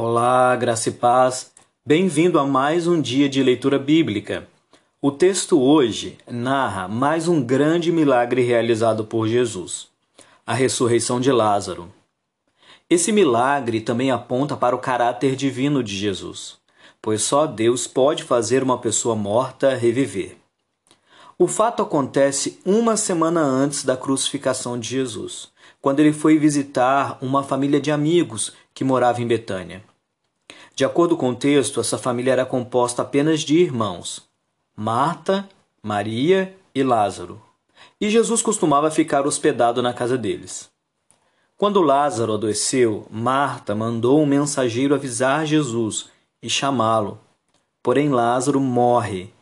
Olá, graça e paz. Bem-vindo a mais um dia de leitura bíblica. O texto hoje narra mais um grande milagre realizado por Jesus, a ressurreição de Lázaro. Esse milagre também aponta para o caráter divino de Jesus, pois só Deus pode fazer uma pessoa morta reviver. O fato acontece uma semana antes da crucificação de Jesus, quando ele foi visitar uma família de amigos que morava em Betânia. De acordo com o texto, essa família era composta apenas de irmãos: Marta, Maria e Lázaro. E Jesus costumava ficar hospedado na casa deles. Quando Lázaro adoeceu, Marta mandou um mensageiro avisar Jesus e chamá-lo. Porém, Lázaro morre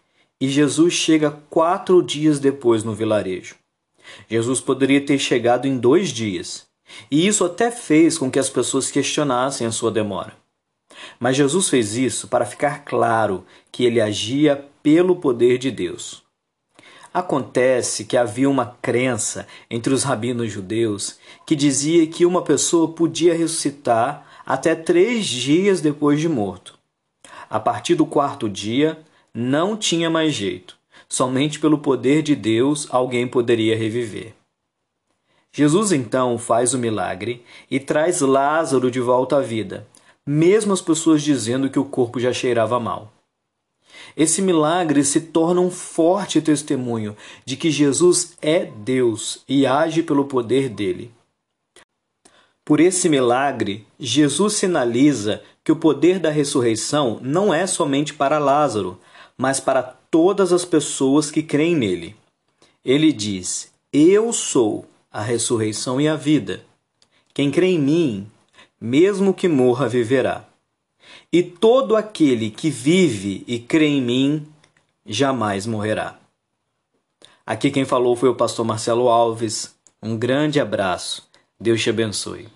e Jesus chega quatro dias depois no vilarejo. Jesus poderia ter chegado em dois dias, e isso até fez com que as pessoas questionassem a sua demora. Mas Jesus fez isso para ficar claro que ele agia pelo poder de Deus. Acontece que havia uma crença entre os rabinos judeus que dizia que uma pessoa podia ressuscitar até três dias depois de morto. A partir do quarto dia, não tinha mais jeito. Somente pelo poder de Deus alguém poderia reviver. Jesus então faz o milagre e traz Lázaro de volta à vida, mesmo as pessoas dizendo que o corpo já cheirava mal. Esse milagre se torna um forte testemunho de que Jesus é Deus e age pelo poder dele. Por esse milagre, Jesus sinaliza que o poder da ressurreição não é somente para Lázaro, mas para todas as pessoas que creem nele. Ele diz: Eu sou a ressurreição e a vida. Quem crê em mim, mesmo que morra, viverá. E todo aquele que vive e crê em mim, jamais morrerá. Aqui quem falou foi o pastor Marcelo Alves. Um grande abraço. Deus te abençoe.